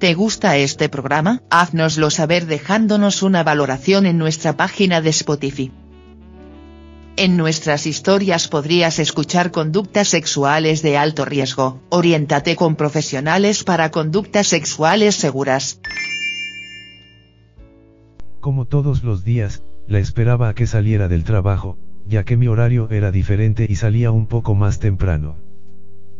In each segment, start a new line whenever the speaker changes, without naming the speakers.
¿Te gusta este programa? Haznoslo saber dejándonos una valoración en nuestra página de Spotify. En nuestras historias podrías escuchar conductas sexuales de alto riesgo. Oriéntate con profesionales para conductas sexuales seguras.
Como todos los días, la esperaba a que saliera del trabajo, ya que mi horario era diferente y salía un poco más temprano.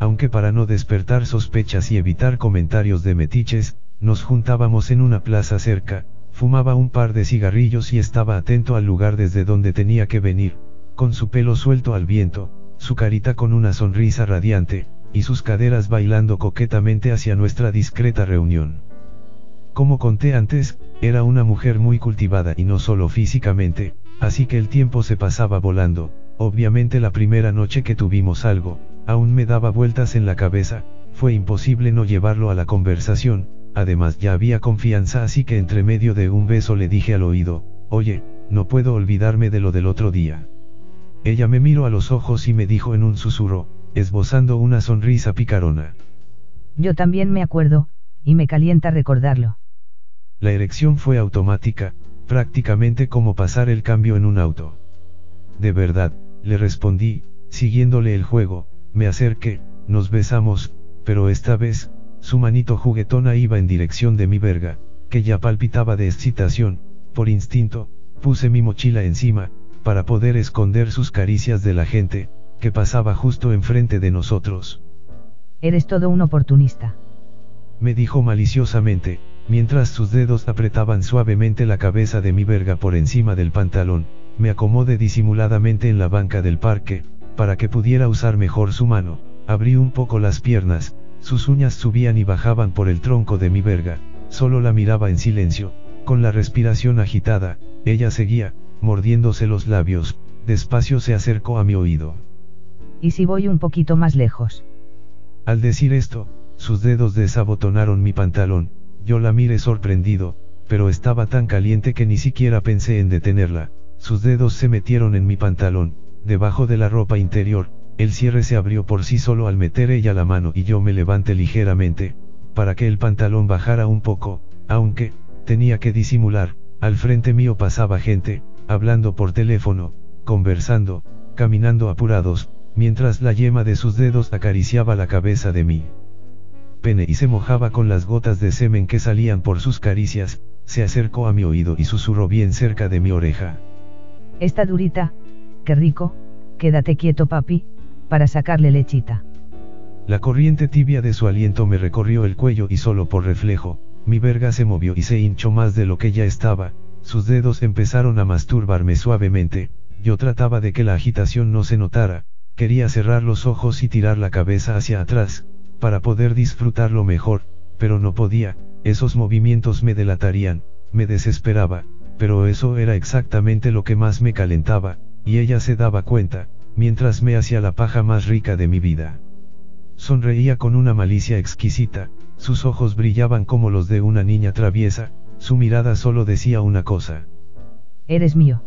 Aunque para no despertar sospechas y evitar comentarios de metiches, nos juntábamos en una plaza cerca, fumaba un par de cigarrillos y estaba atento al lugar desde donde tenía que venir, con su pelo suelto al viento, su carita con una sonrisa radiante, y sus caderas bailando coquetamente hacia nuestra discreta reunión. Como conté antes, era una mujer muy cultivada y no solo físicamente, así que el tiempo se pasaba volando, obviamente la primera noche que tuvimos algo, aún me daba vueltas en la cabeza, fue imposible no llevarlo a la conversación, además ya había confianza así que entre medio de un beso le dije al oído, oye, no puedo olvidarme de lo del otro día. Ella me miró a los ojos y me dijo en un susurro, esbozando una sonrisa picarona.
Yo también me acuerdo, y me calienta recordarlo.
La erección fue automática, prácticamente como pasar el cambio en un auto. De verdad, le respondí, siguiéndole el juego, me acerqué, nos besamos, pero esta vez, su manito juguetona iba en dirección de mi verga, que ya palpitaba de excitación, por instinto, puse mi mochila encima, para poder esconder sus caricias de la gente, que pasaba justo enfrente de nosotros.
Eres todo un oportunista.
Me dijo maliciosamente, mientras sus dedos apretaban suavemente la cabeza de mi verga por encima del pantalón, me acomodé disimuladamente en la banca del parque, para que pudiera usar mejor su mano, abrí un poco las piernas, sus uñas subían y bajaban por el tronco de mi verga, solo la miraba en silencio, con la respiración agitada, ella seguía, mordiéndose los labios, despacio se acercó a mi oído.
¿Y si voy un poquito más lejos?
Al decir esto, sus dedos desabotonaron mi pantalón, yo la miré sorprendido, pero estaba tan caliente que ni siquiera pensé en detenerla, sus dedos se metieron en mi pantalón, debajo de la ropa interior, el cierre se abrió por sí solo al meter ella la mano y yo me levanté ligeramente, para que el pantalón bajara un poco, aunque, tenía que disimular, al frente mío pasaba gente, hablando por teléfono, conversando, caminando apurados, mientras la yema de sus dedos acariciaba la cabeza de mí. Pene y se mojaba con las gotas de semen que salían por sus caricias, se acercó a mi oído y susurró bien cerca de mi oreja.
Está durita, qué rico, quédate quieto papi, para sacarle lechita.
La corriente tibia de su aliento me recorrió el cuello y solo por reflejo, mi verga se movió y se hinchó más de lo que ya estaba, sus dedos empezaron a masturbarme suavemente, yo trataba de que la agitación no se notara, quería cerrar los ojos y tirar la cabeza hacia atrás, para poder disfrutarlo mejor, pero no podía, esos movimientos me delatarían, me desesperaba, pero eso era exactamente lo que más me calentaba, y ella se daba cuenta, mientras me hacía la paja más rica de mi vida. Sonreía con una malicia exquisita, sus ojos brillaban como los de una niña traviesa, su mirada solo decía una cosa.
Eres mío.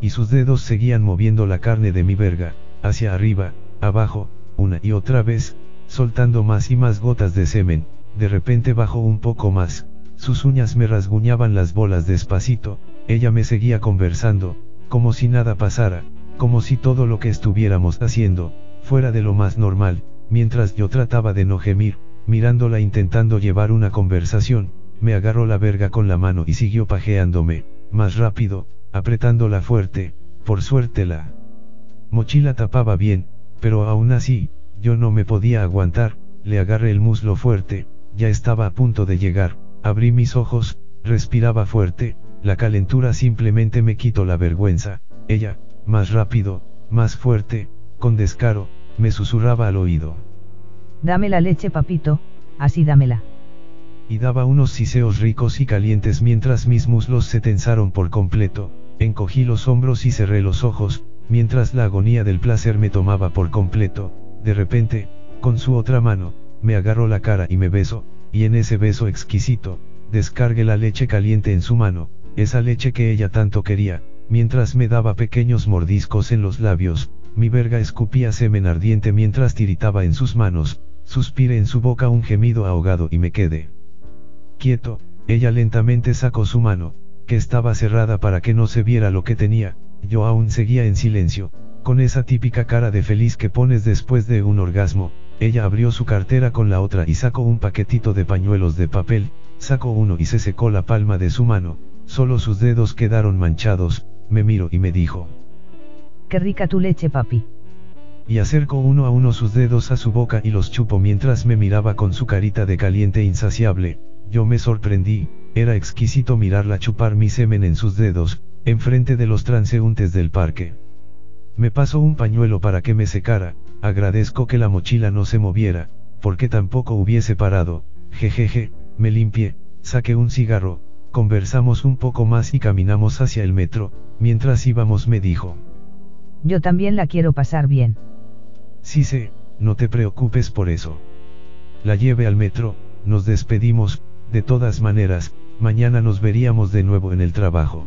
Y sus dedos seguían moviendo la carne de mi verga, hacia arriba, abajo, una y otra vez, soltando más y más gotas de semen, de repente bajó un poco más, sus uñas me rasguñaban las bolas despacito, ella me seguía conversando, como si nada pasara, como si todo lo que estuviéramos haciendo, fuera de lo más normal, mientras yo trataba de no gemir, mirándola intentando llevar una conversación, me agarró la verga con la mano y siguió pajeándome, más rápido, apretándola fuerte, por suerte la mochila tapaba bien, pero aún así, yo no me podía aguantar, le agarré el muslo fuerte, ya estaba a punto de llegar, abrí mis ojos, respiraba fuerte, la calentura simplemente me quitó la vergüenza, ella, más rápido, más fuerte, con descaro, me susurraba al oído.
Dame la leche papito, así dámela.
y daba unos siseos ricos y calientes mientras mis muslos se tensaron por completo, encogí los hombros y cerré los ojos, mientras la agonía del placer me tomaba por completo, de repente, con su otra mano, me agarró la cara y me besó, y en ese beso exquisito, descargué la leche caliente en su mano, esa leche que ella tanto quería, mientras me daba pequeños mordiscos en los labios, mi verga escupía semen ardiente mientras tiritaba en sus manos, suspiré en su boca un gemido ahogado y me quedé. Quieto, ella lentamente sacó su mano, que estaba cerrada para que no se viera lo que tenía, yo aún seguía en silencio, con esa típica cara de feliz que pones después de un orgasmo, ella abrió su cartera con la otra y sacó un paquetito de pañuelos de papel, sacó uno y se secó la palma de su mano, solo sus dedos quedaron manchados, me miró y me dijo.
Qué rica tu leche papi.
Y acercó uno a uno sus dedos a su boca y los chupó mientras me miraba con su carita de caliente insaciable, yo me sorprendí, era exquisito mirarla chupar mi semen en sus dedos, enfrente de los transeúntes del parque. Me pasó un pañuelo para que me secara, agradezco que la mochila no se moviera, porque tampoco hubiese parado, jejeje, me limpié, saqué un cigarro, conversamos un poco más y caminamos hacia el metro, mientras íbamos me dijo.
Yo también la quiero pasar bien.
Sí sé, no te preocupes por eso. La lleve al metro, nos despedimos, de todas maneras, mañana nos veríamos de nuevo en el trabajo.